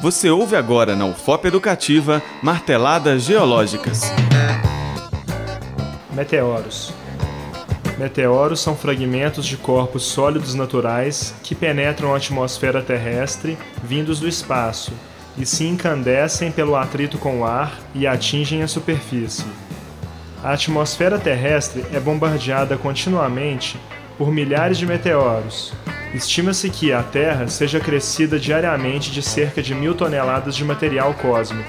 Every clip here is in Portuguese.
Você ouve agora na UFOP Educativa Marteladas Geológicas. Meteoros. Meteoros são fragmentos de corpos sólidos naturais que penetram a atmosfera terrestre vindos do espaço e se incandescem pelo atrito com o ar e atingem a superfície. A atmosfera terrestre é bombardeada continuamente por milhares de meteoros, Estima-se que a Terra seja crescida diariamente de cerca de mil toneladas de material cósmico,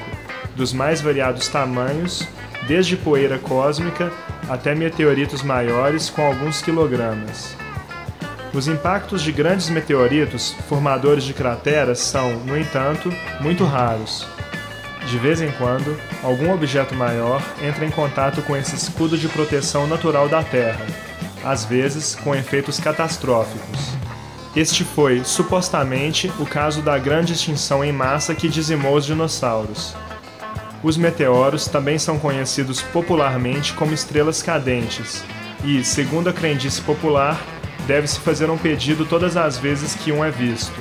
dos mais variados tamanhos, desde poeira cósmica até meteoritos maiores com alguns quilogramas. Os impactos de grandes meteoritos, formadores de crateras, são, no entanto, muito raros. De vez em quando, algum objeto maior entra em contato com esse escudo de proteção natural da Terra, às vezes com efeitos catastróficos. Este foi, supostamente, o caso da grande extinção em massa que dizimou os dinossauros. Os meteoros também são conhecidos popularmente como estrelas cadentes, e, segundo a crendice popular, deve-se fazer um pedido todas as vezes que um é visto.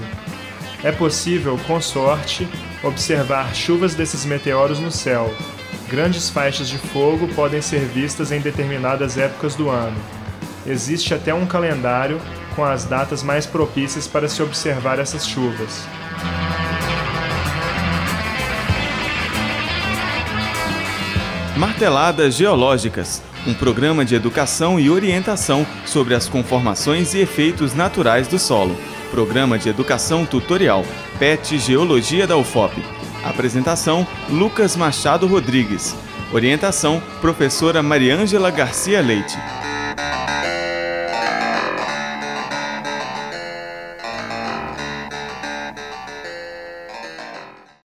É possível, com sorte, observar chuvas desses meteoros no céu. Grandes faixas de fogo podem ser vistas em determinadas épocas do ano. Existe até um calendário com as datas mais propícias para se observar essas chuvas. Marteladas Geológicas um programa de educação e orientação sobre as conformações e efeitos naturais do solo. Programa de Educação Tutorial, PET Geologia da UFOP. Apresentação: Lucas Machado Rodrigues. Orientação: Professora Mariângela Garcia Leite.